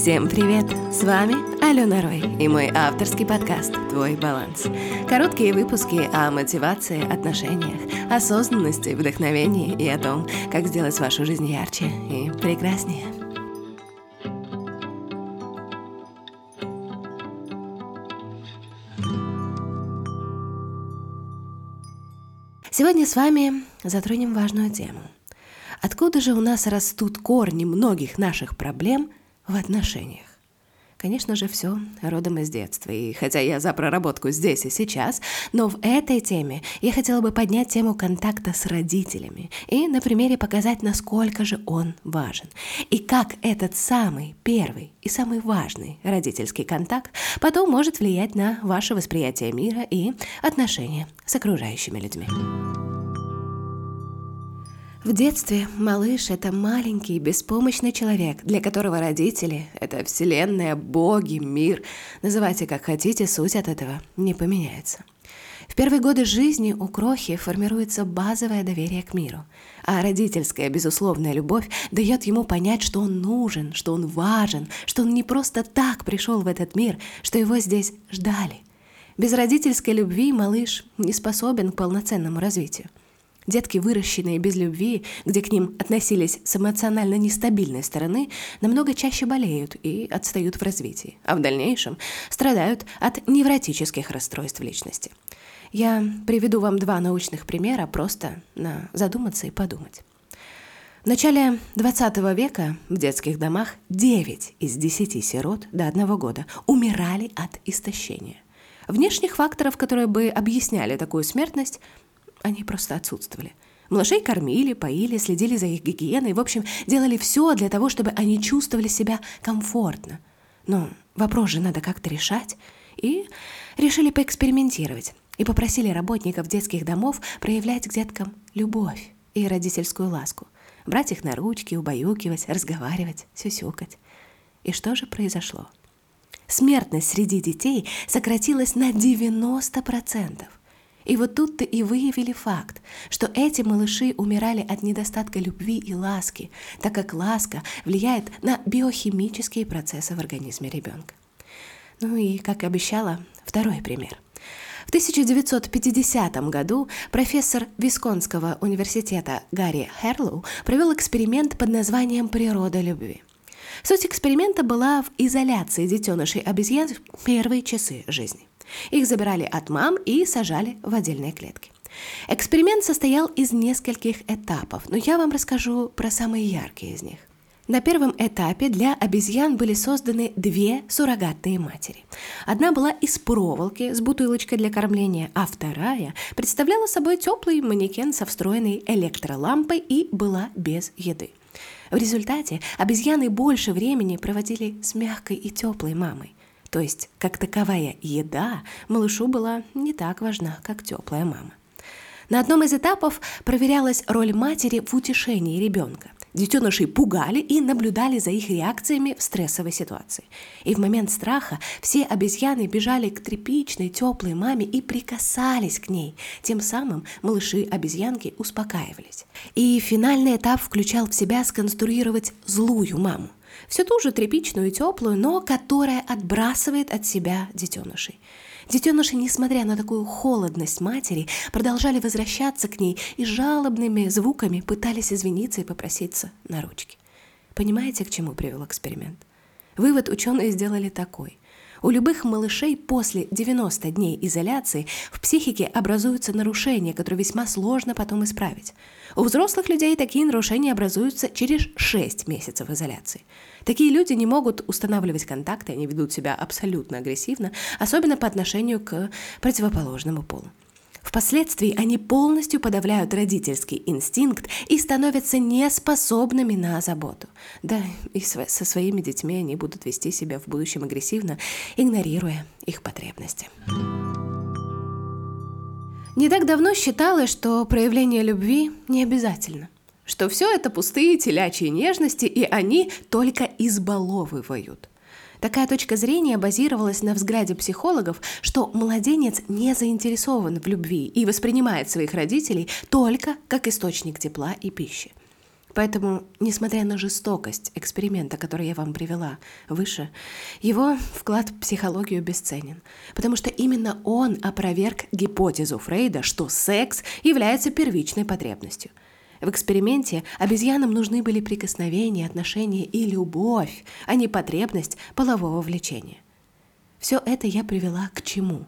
Всем привет! С вами Алена Рой и мой авторский подкаст «Твой баланс». Короткие выпуски о мотивации, отношениях, осознанности, вдохновении и о том, как сделать вашу жизнь ярче и прекраснее. Сегодня с вами затронем важную тему. Откуда же у нас растут корни многих наших проблем в отношениях? Конечно же, все родом из детства. И хотя я за проработку здесь и сейчас, но в этой теме я хотела бы поднять тему контакта с родителями и на примере показать, насколько же он важен. И как этот самый первый и самый важный родительский контакт потом может влиять на ваше восприятие мира и отношения с окружающими людьми. В детстве малыш — это маленький, беспомощный человек, для которого родители — это вселенная, боги, мир. Называйте как хотите, суть от этого не поменяется. В первые годы жизни у крохи формируется базовое доверие к миру, а родительская безусловная любовь дает ему понять, что он нужен, что он важен, что он не просто так пришел в этот мир, что его здесь ждали. Без родительской любви малыш не способен к полноценному развитию. Детки, выращенные без любви, где к ним относились с эмоционально нестабильной стороны, намного чаще болеют и отстают в развитии, а в дальнейшем страдают от невротических расстройств личности. Я приведу вам два научных примера просто на задуматься и подумать. В начале 20 века в детских домах 9 из 10 сирот до одного года умирали от истощения. Внешних факторов, которые бы объясняли такую смертность, они просто отсутствовали. Малышей кормили, поили, следили за их гигиеной, в общем, делали все для того, чтобы они чувствовали себя комфортно. Но вопрос же надо как-то решать. И решили поэкспериментировать. И попросили работников детских домов проявлять к деткам любовь и родительскую ласку. Брать их на ручки, убаюкивать, разговаривать, сюсюкать. И что же произошло? Смертность среди детей сократилась на 90%. И вот тут-то и выявили факт, что эти малыши умирали от недостатка любви и ласки, так как ласка влияет на биохимические процессы в организме ребенка. Ну и, как обещала, второй пример. В 1950 году профессор Висконского университета Гарри Херлоу провел эксперимент под названием «Природа любви». Суть эксперимента была в изоляции детенышей обезьян в первые часы жизни. Их забирали от мам и сажали в отдельные клетки. Эксперимент состоял из нескольких этапов, но я вам расскажу про самые яркие из них. На первом этапе для обезьян были созданы две суррогатные матери. Одна была из проволоки с бутылочкой для кормления, а вторая представляла собой теплый манекен со встроенной электролампой и была без еды. В результате обезьяны больше времени проводили с мягкой и теплой мамой. То есть, как таковая еда малышу была не так важна, как теплая мама. На одном из этапов проверялась роль матери в утешении ребенка. Детенышей пугали и наблюдали за их реакциями в стрессовой ситуации. И в момент страха все обезьяны бежали к тряпичной, теплой маме и прикасались к ней. Тем самым малыши-обезьянки успокаивались. И финальный этап включал в себя сконструировать злую маму все ту же тряпичную и теплую, но которая отбрасывает от себя детенышей. Детеныши, несмотря на такую холодность матери, продолжали возвращаться к ней и жалобными звуками пытались извиниться и попроситься на ручки. Понимаете, к чему привел эксперимент? Вывод ученые сделали такой. У любых малышей после 90 дней изоляции в психике образуются нарушения, которые весьма сложно потом исправить. У взрослых людей такие нарушения образуются через 6 месяцев изоляции. Такие люди не могут устанавливать контакты, они ведут себя абсолютно агрессивно, особенно по отношению к противоположному полу. Впоследствии они полностью подавляют родительский инстинкт и становятся неспособными на заботу. Да, и со своими детьми они будут вести себя в будущем агрессивно, игнорируя их потребности. Не так давно считалось, что проявление любви не обязательно – что все это пустые телячьи нежности, и они только избаловывают. Такая точка зрения базировалась на взгляде психологов, что младенец не заинтересован в любви и воспринимает своих родителей только как источник тепла и пищи. Поэтому, несмотря на жестокость эксперимента, который я вам привела выше, его вклад в психологию бесценен, потому что именно он опроверг гипотезу Фрейда, что секс является первичной потребностью. В эксперименте обезьянам нужны были прикосновения, отношения и любовь, а не потребность полового влечения. Все это я привела к чему?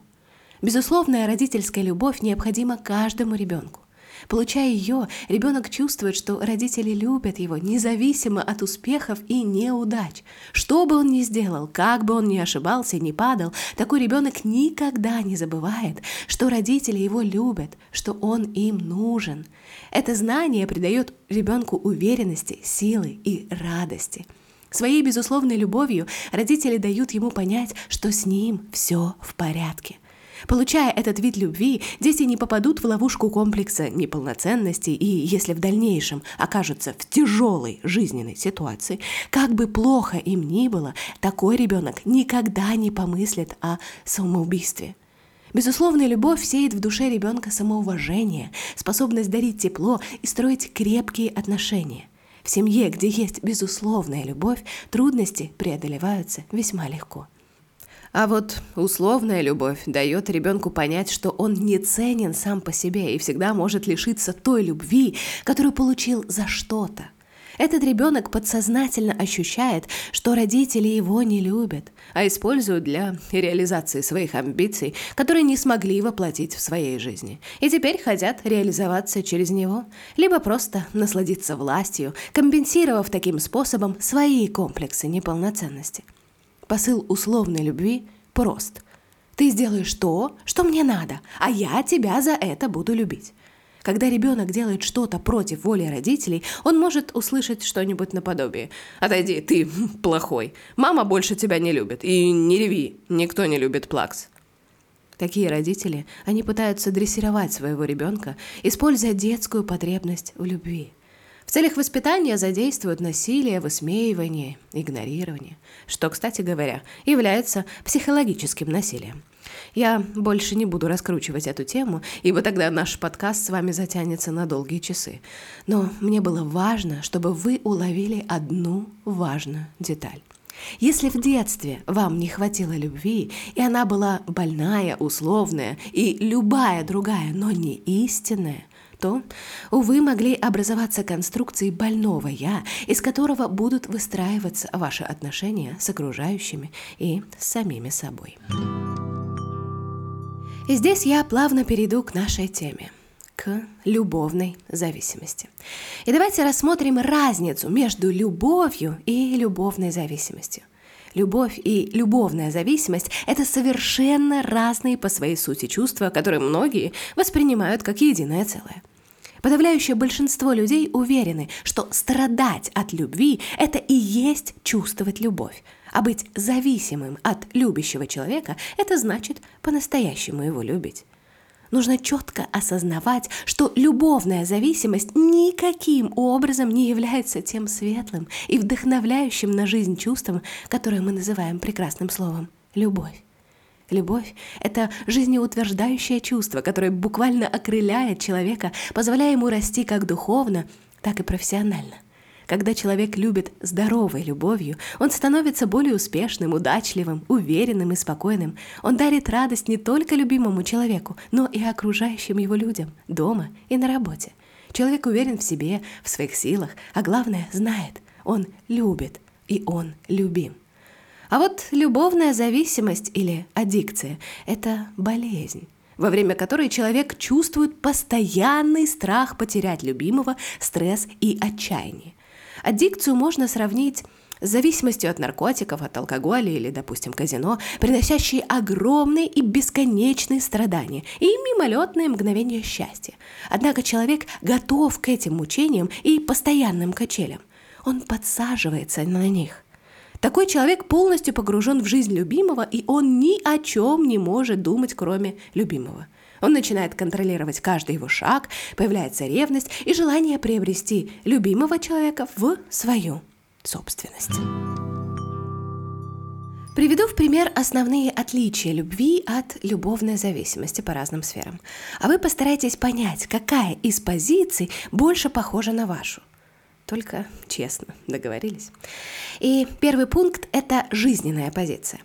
Безусловная родительская любовь необходима каждому ребенку. Получая ее, ребенок чувствует, что родители любят его, независимо от успехов и неудач. Что бы он ни сделал, как бы он ни ошибался и не падал, такой ребенок никогда не забывает, что родители его любят, что он им нужен. Это знание придает ребенку уверенности, силы и радости. Своей безусловной любовью родители дают ему понять, что с ним все в порядке. Получая этот вид любви, дети не попадут в ловушку комплекса неполноценности и, если в дальнейшем окажутся в тяжелой жизненной ситуации, как бы плохо им ни было, такой ребенок никогда не помыслит о самоубийстве. Безусловная любовь сеет в душе ребенка самоуважение, способность дарить тепло и строить крепкие отношения. В семье, где есть безусловная любовь, трудности преодолеваются весьма легко. А вот условная любовь дает ребенку понять, что он не ценен сам по себе и всегда может лишиться той любви, которую получил за что-то. Этот ребенок подсознательно ощущает, что родители его не любят, а используют для реализации своих амбиций, которые не смогли воплотить в своей жизни, и теперь хотят реализоваться через него, либо просто насладиться властью, компенсировав таким способом свои комплексы неполноценности. Посыл условной любви прост. Ты сделаешь то, что мне надо, а я тебя за это буду любить. Когда ребенок делает что-то против воли родителей, он может услышать что-нибудь наподобие. «Отойди, ты плохой. Мама больше тебя не любит. И не реви, никто не любит плакс». Такие родители, они пытаются дрессировать своего ребенка, используя детскую потребность в любви – в целях воспитания задействуют насилие, высмеивание, игнорирование, что, кстати говоря, является психологическим насилием. Я больше не буду раскручивать эту тему, ибо тогда наш подкаст с вами затянется на долгие часы. Но мне было важно, чтобы вы уловили одну важную деталь. Если в детстве вам не хватило любви, и она была больная, условная и любая другая, но не истинная, то, увы, могли образоваться конструкции больного «я», из которого будут выстраиваться ваши отношения с окружающими и с самими собой. И здесь я плавно перейду к нашей теме к любовной зависимости. И давайте рассмотрим разницу между любовью и любовной зависимостью. Любовь и любовная зависимость – это совершенно разные по своей сути чувства, которые многие воспринимают как единое целое. Подавляющее большинство людей уверены, что страдать от любви – это и есть чувствовать любовь. А быть зависимым от любящего человека – это значит по-настоящему его любить. Нужно четко осознавать, что любовная зависимость никаким образом не является тем светлым и вдохновляющим на жизнь чувством, которое мы называем прекрасным словом – любовь. Любовь — это жизнеутверждающее чувство, которое буквально окрыляет человека, позволяя ему расти как духовно, так и профессионально. Когда человек любит здоровой любовью, он становится более успешным, удачливым, уверенным и спокойным. Он дарит радость не только любимому человеку, но и окружающим его людям, дома и на работе. Человек уверен в себе, в своих силах, а главное, знает, он любит, и он любим. А вот любовная зависимость или аддикция – это болезнь во время которой человек чувствует постоянный страх потерять любимого, стресс и отчаяние. Аддикцию можно сравнить с зависимостью от наркотиков, от алкоголя или, допустим, казино, приносящие огромные и бесконечные страдания и мимолетные мгновения счастья. Однако человек готов к этим мучениям и постоянным качелям. Он подсаживается на них – такой человек полностью погружен в жизнь любимого, и он ни о чем не может думать, кроме любимого. Он начинает контролировать каждый его шаг, появляется ревность и желание приобрести любимого человека в свою собственность. Приведу в пример основные отличия любви от любовной зависимости по разным сферам. А вы постарайтесь понять, какая из позиций больше похожа на вашу. Только честно договорились. И первый пункт – это жизненная позиция.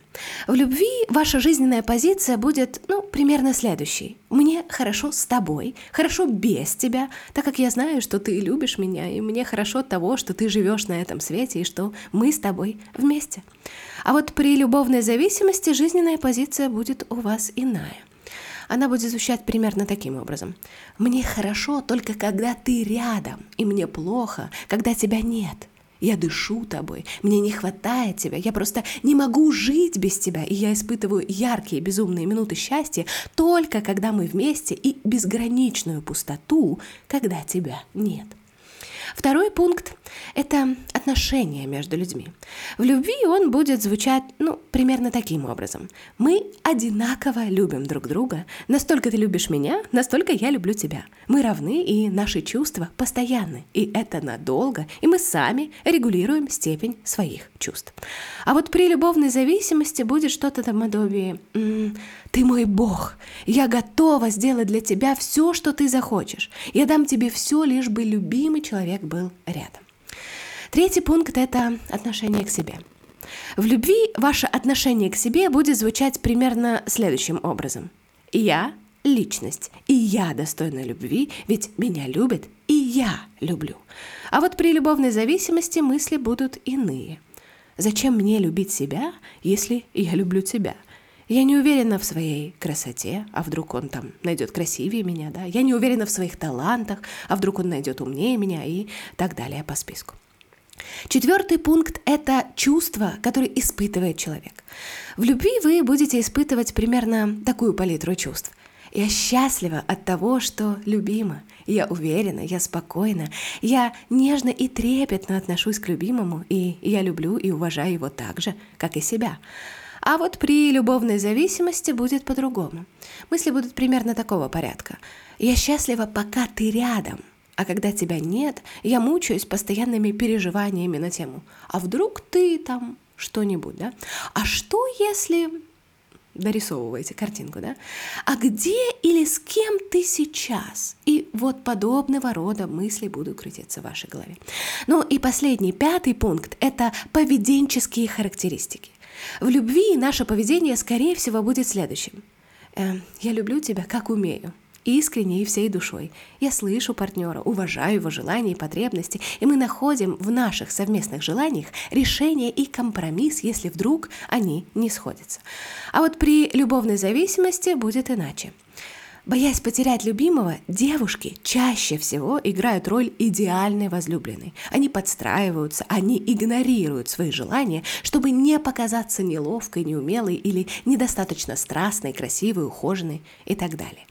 В любви ваша жизненная позиция будет, ну, примерно следующей. Мне хорошо с тобой, хорошо без тебя, так как я знаю, что ты любишь меня, и мне хорошо того, что ты живешь на этом свете, и что мы с тобой вместе. А вот при любовной зависимости жизненная позиция будет у вас иная. Она будет звучать примерно таким образом. «Мне хорошо только когда ты рядом, и мне плохо, когда тебя нет. Я дышу тобой, мне не хватает тебя, я просто не могу жить без тебя, и я испытываю яркие безумные минуты счастья только когда мы вместе и безграничную пустоту, когда тебя нет». Второй пункт – это отношения между людьми. В любви он будет звучать, ну, примерно таким образом. Мы одинаково любим друг друга. Настолько ты любишь меня, настолько я люблю тебя. Мы равны, и наши чувства постоянны. И это надолго, и мы сами регулируем степень своих чувств. А вот при любовной зависимости будет что-то там наподобие «Ты мой Бог, я готова сделать для тебя все, что ты захочешь. Я дам тебе все, лишь бы любимый человек был рядом». Третий пункт – это отношение к себе. В любви ваше отношение к себе будет звучать примерно следующим образом. «Я – личность, и я достойна любви, ведь меня любят, и я люблю». А вот при любовной зависимости мысли будут иные. «Зачем мне любить себя, если я люблю тебя?» Я не уверена в своей красоте, а вдруг он там найдет красивее меня, да? Я не уверена в своих талантах, а вдруг он найдет умнее меня и так далее по списку. Четвертый пункт – это чувство, которое испытывает человек. В любви вы будете испытывать примерно такую палитру чувств. Я счастлива от того, что любима. Я уверена, я спокойна. Я нежно и трепетно отношусь к любимому, и я люблю и уважаю его так же, как и себя. А вот при любовной зависимости будет по-другому. Мысли будут примерно такого порядка. Я счастлива, пока ты рядом – а когда тебя нет, я мучаюсь постоянными переживаниями на тему, а вдруг ты там что-нибудь, да? А что если дорисовываете картинку, да? А где или с кем ты сейчас? И вот подобного рода мысли будут крутиться в вашей голове. Ну и последний, пятый пункт – это поведенческие характеристики. В любви наше поведение, скорее всего, будет следующим. Э, «Я люблю тебя, как умею» искренне и всей душой. Я слышу партнера, уважаю его желания и потребности, и мы находим в наших совместных желаниях решение и компромисс, если вдруг они не сходятся. А вот при любовной зависимости будет иначе. Боясь потерять любимого, девушки чаще всего играют роль идеальной возлюбленной. Они подстраиваются, они игнорируют свои желания, чтобы не показаться неловкой, неумелой или недостаточно страстной, красивой, ухоженной и так далее.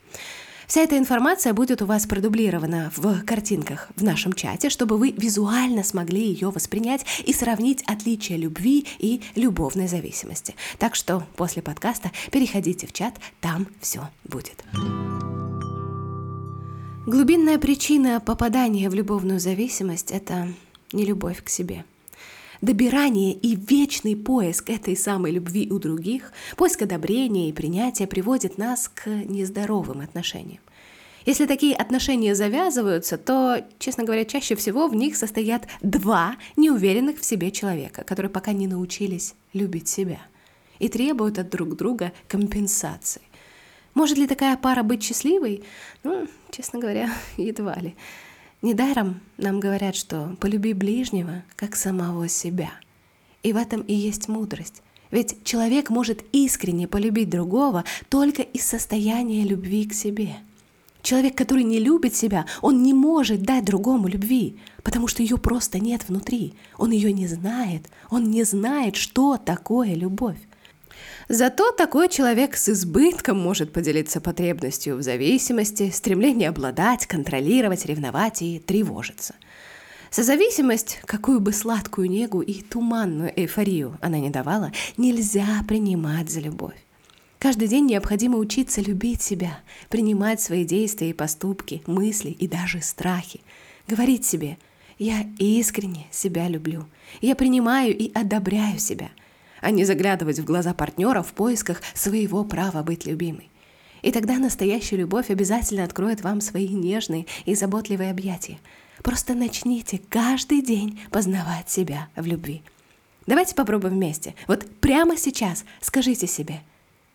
Вся эта информация будет у вас продублирована в картинках в нашем чате, чтобы вы визуально смогли ее воспринять и сравнить отличия любви и любовной зависимости. Так что после подкаста переходите в чат, там все будет. Глубинная причина попадания в любовную зависимость – это не любовь к себе – Добирание и вечный поиск этой самой любви у других, поиск одобрения и принятия приводит нас к нездоровым отношениям. Если такие отношения завязываются, то, честно говоря, чаще всего в них состоят два неуверенных в себе человека, которые пока не научились любить себя и требуют от друг друга компенсации. Может ли такая пара быть счастливой? Ну, честно говоря, едва ли. Недаром нам говорят, что полюби ближнего, как самого себя. И в этом и есть мудрость. Ведь человек может искренне полюбить другого только из состояния любви к себе. Человек, который не любит себя, он не может дать другому любви, потому что ее просто нет внутри. Он ее не знает. Он не знает, что такое любовь. Зато такой человек с избытком может поделиться потребностью в зависимости, стремление обладать, контролировать, ревновать и тревожиться. Созависимость, какую бы сладкую негу и туманную эйфорию она не давала, нельзя принимать за любовь. Каждый день необходимо учиться любить себя, принимать свои действия и поступки, мысли и даже страхи. Говорить себе «Я искренне себя люблю, я принимаю и одобряю себя», а не заглядывать в глаза партнера в поисках своего права быть любимой. И тогда настоящая любовь обязательно откроет вам свои нежные и заботливые объятия. Просто начните каждый день познавать себя в любви. Давайте попробуем вместе. Вот прямо сейчас скажите себе,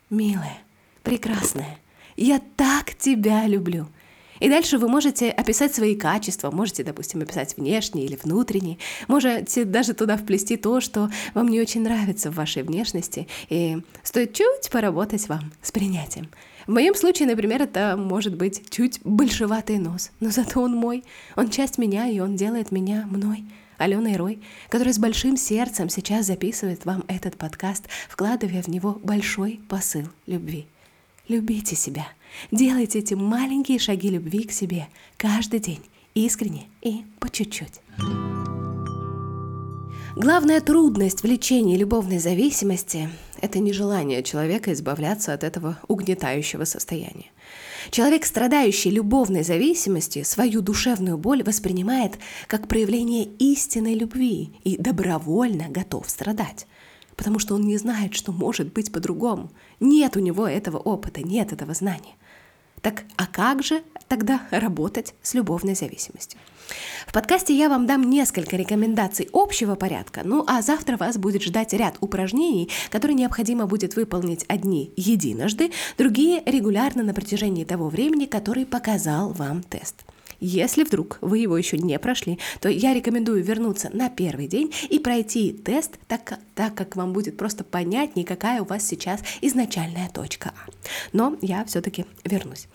милая, прекрасная, я так тебя люблю. И дальше вы можете описать свои качества, можете, допустим, описать внешние или внутренние, можете даже туда вплести то, что вам не очень нравится в вашей внешности, и стоит чуть поработать вам с принятием. В моем случае, например, это может быть чуть большеватый нос, но зато он мой, он часть меня, и он делает меня мной. Алена Рой, которая с большим сердцем сейчас записывает вам этот подкаст, вкладывая в него большой посыл любви. Любите себя. Делайте эти маленькие шаги любви к себе каждый день, искренне и по чуть-чуть. Главная трудность в лечении любовной зависимости – это нежелание человека избавляться от этого угнетающего состояния. Человек, страдающий любовной зависимостью, свою душевную боль воспринимает как проявление истинной любви и добровольно готов страдать потому что он не знает, что может быть по-другому. Нет у него этого опыта, нет этого знания. Так а как же тогда работать с любовной зависимостью? В подкасте я вам дам несколько рекомендаций общего порядка, ну а завтра вас будет ждать ряд упражнений, которые необходимо будет выполнить одни единожды, другие регулярно на протяжении того времени, который показал вам тест. Если вдруг вы его еще не прошли, то я рекомендую вернуться на первый день и пройти тест, так, так как вам будет просто понятнее, какая у вас сейчас изначальная точка А. Но я все-таки вернусь.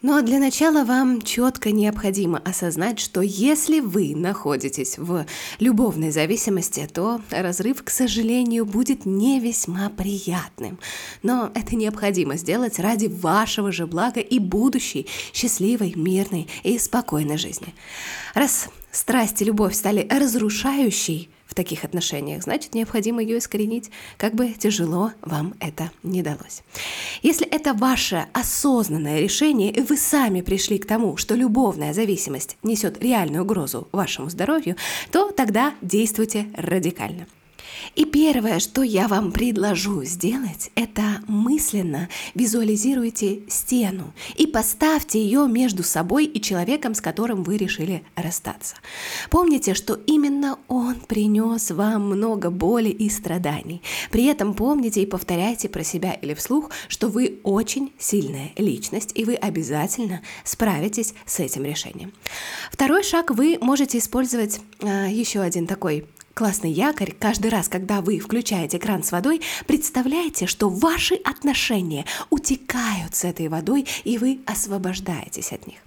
А для начала вам четко необходимо осознать, что если вы находитесь в любовной зависимости, то разрыв, к сожалению, будет не весьма приятным. Но это необходимо сделать ради вашего же блага и будущей счастливой, мирной и спокойной жизни. Раз страсть и любовь стали разрушающей, в таких отношениях, значит, необходимо ее искоренить, как бы тяжело вам это не далось. Если это ваше осознанное решение, и вы сами пришли к тому, что любовная зависимость несет реальную угрозу вашему здоровью, то тогда действуйте радикально. И первое, что я вам предложу сделать, это мысленно визуализируйте стену и поставьте ее между собой и человеком, с которым вы решили расстаться. Помните, что именно он принес вам много боли и страданий. При этом помните и повторяйте про себя или вслух, что вы очень сильная личность, и вы обязательно справитесь с этим решением. Второй шаг вы можете использовать э, еще один такой классный якорь, каждый раз, когда вы включаете кран с водой, представляете, что ваши отношения утекают с этой водой, и вы освобождаетесь от них.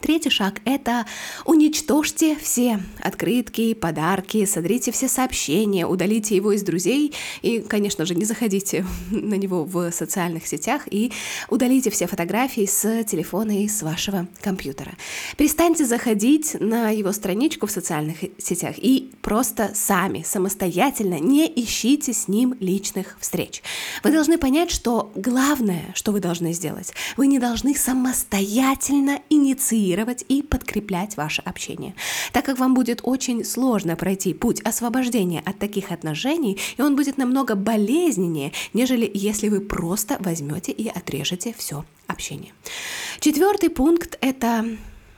Третий шаг – это уничтожьте все открытки, подарки, содрите все сообщения, удалите его из друзей и, конечно же, не заходите на него в социальных сетях и удалите все фотографии с телефона и с вашего компьютера. Перестаньте заходить на его страничку в социальных сетях и просто сами, самостоятельно не ищите с ним личных встреч. Вы должны понять, что главное, что вы должны сделать, вы не должны самостоятельно инициировать мотивировать и подкреплять ваше общение. Так как вам будет очень сложно пройти путь освобождения от таких отношений, и он будет намного болезненнее, нежели если вы просто возьмете и отрежете все общение. Четвертый пункт – это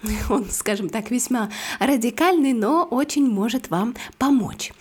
он, скажем так, весьма радикальный, но очень может вам помочь.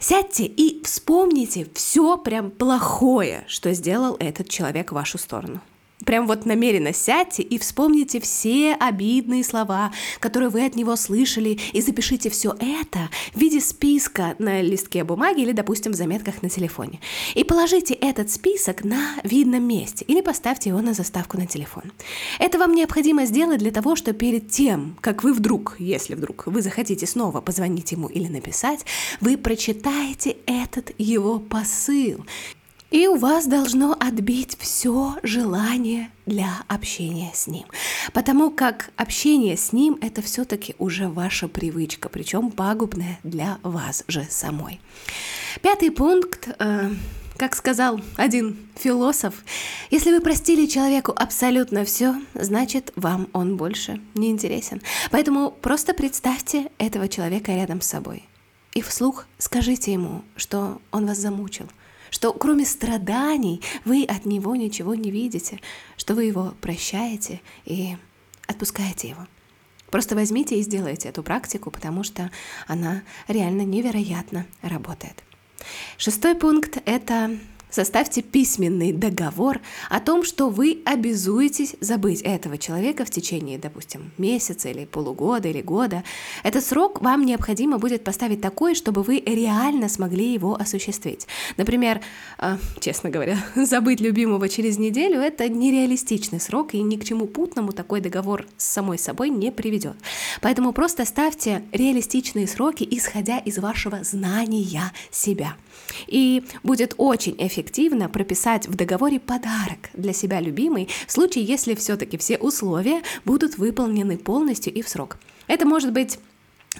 Сядьте и вспомните все прям плохое, что сделал этот человек в вашу сторону прям вот намеренно сядьте и вспомните все обидные слова, которые вы от него слышали, и запишите все это в виде списка на листке бумаги или, допустим, в заметках на телефоне. И положите этот список на видном месте или поставьте его на заставку на телефон. Это вам необходимо сделать для того, чтобы перед тем, как вы вдруг, если вдруг вы захотите снова позвонить ему или написать, вы прочитаете этот его посыл и у вас должно отбить все желание для общения с ним. Потому как общение с ним это все-таки уже ваша привычка, причем пагубная для вас же самой. Пятый пункт. Э, как сказал один философ, если вы простили человеку абсолютно все, значит, вам он больше не интересен. Поэтому просто представьте этого человека рядом с собой. И вслух скажите ему, что он вас замучил – что кроме страданий вы от него ничего не видите, что вы его прощаете и отпускаете его. Просто возьмите и сделайте эту практику, потому что она реально невероятно работает. Шестой пункт – это Составьте письменный договор о том, что вы обязуетесь забыть этого человека в течение, допустим, месяца или полугода или года. Этот срок вам необходимо будет поставить такой, чтобы вы реально смогли его осуществить. Например, э, честно говоря, забыть любимого через неделю – это нереалистичный срок, и ни к чему путному такой договор с самой собой не приведет. Поэтому просто ставьте реалистичные сроки, исходя из вашего знания себя. И будет очень эффективно прописать в договоре подарок для себя любимой в случае, если все-таки все условия будут выполнены полностью и в срок. Это может быть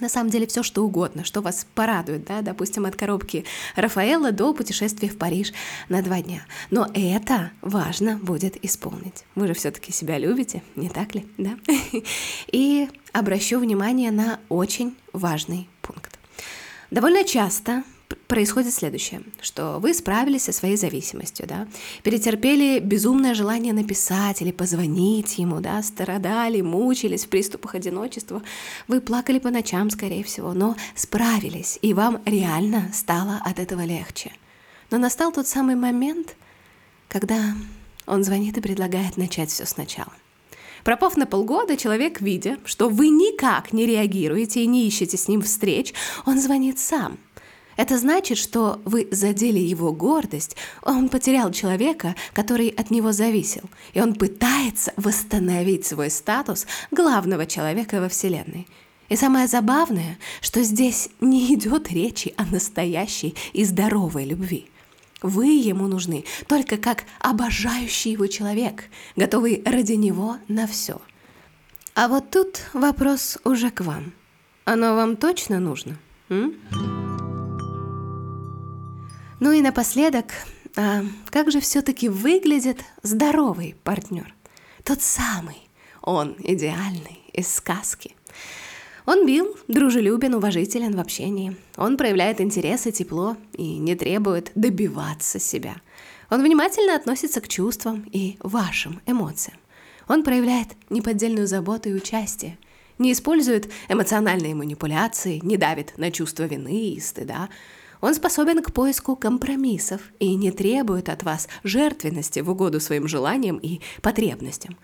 на самом деле все что угодно, что вас порадует, да, допустим, от коробки Рафаэла до путешествия в Париж на два дня. Но это важно будет исполнить. Вы же все-таки себя любите, не так ли, да? И обращу внимание на очень важный пункт. Довольно часто происходит следующее, что вы справились со своей зависимостью, да, перетерпели безумное желание написать или позвонить ему, да, страдали, мучились в приступах одиночества, вы плакали по ночам, скорее всего, но справились, и вам реально стало от этого легче. Но настал тот самый момент, когда он звонит и предлагает начать все сначала. Пропав на полгода, человек, видя, что вы никак не реагируете и не ищете с ним встреч, он звонит сам – это значит, что вы задели его гордость, он потерял человека, который от него зависел, и он пытается восстановить свой статус главного человека во Вселенной. И самое забавное, что здесь не идет речи о настоящей и здоровой любви. Вы ему нужны только как обожающий его человек, готовый ради него на все. А вот тут вопрос уже к вам. Оно вам точно нужно? М? Ну и напоследок, а как же все-таки выглядит здоровый партнер? Тот самый, он идеальный, из сказки. Он бил, дружелюбен, уважителен в общении. Он проявляет интерес и тепло и не требует добиваться себя. Он внимательно относится к чувствам и вашим эмоциям. Он проявляет неподдельную заботу и участие, не использует эмоциональные манипуляции, не давит на чувство вины и стыда, он способен к поиску компромиссов и не требует от вас жертвенности в угоду своим желаниям и потребностям.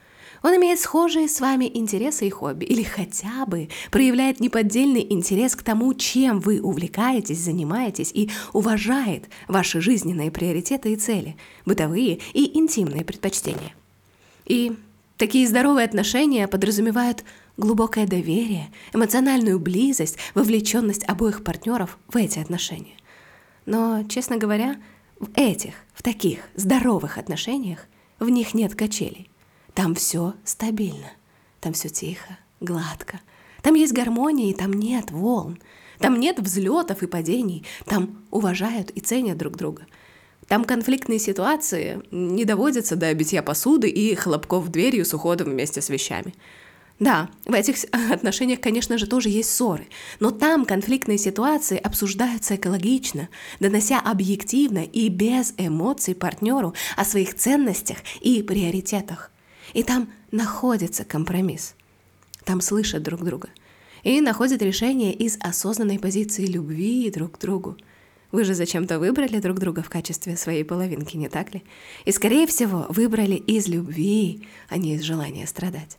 Он имеет схожие с вами интересы и хобби, или хотя бы проявляет неподдельный интерес к тому, чем вы увлекаетесь, занимаетесь, и уважает ваши жизненные приоритеты и цели, бытовые и интимные предпочтения. И такие здоровые отношения подразумевают глубокое доверие, эмоциональную близость, вовлеченность обоих партнеров в эти отношения. Но, честно говоря, в этих, в таких здоровых отношениях в них нет качелей. Там все стабильно, там все тихо, гладко. Там есть гармония, и там нет волн. Там нет взлетов и падений. Там уважают и ценят друг друга. Там конфликтные ситуации не доводятся до битья посуды и хлопков дверью с уходом вместе с вещами. Да, в этих отношениях, конечно же, тоже есть ссоры, но там конфликтные ситуации обсуждаются экологично, донося объективно и без эмоций партнеру о своих ценностях и приоритетах. И там находится компромисс. Там слышат друг друга. И находят решение из осознанной позиции любви друг к другу. Вы же зачем-то выбрали друг друга в качестве своей половинки, не так ли? И, скорее всего, выбрали из любви, а не из желания страдать.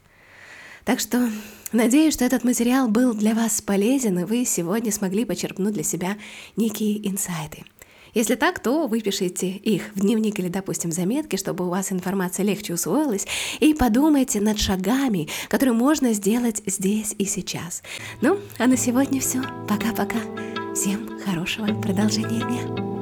Так что надеюсь, что этот материал был для вас полезен, и вы сегодня смогли почерпнуть для себя некие инсайты. Если так, то выпишите их в дневник или, допустим, заметки, чтобы у вас информация легче усвоилась, и подумайте над шагами, которые можно сделать здесь и сейчас. Ну, а на сегодня все. Пока-пока. Всем хорошего продолжения дня.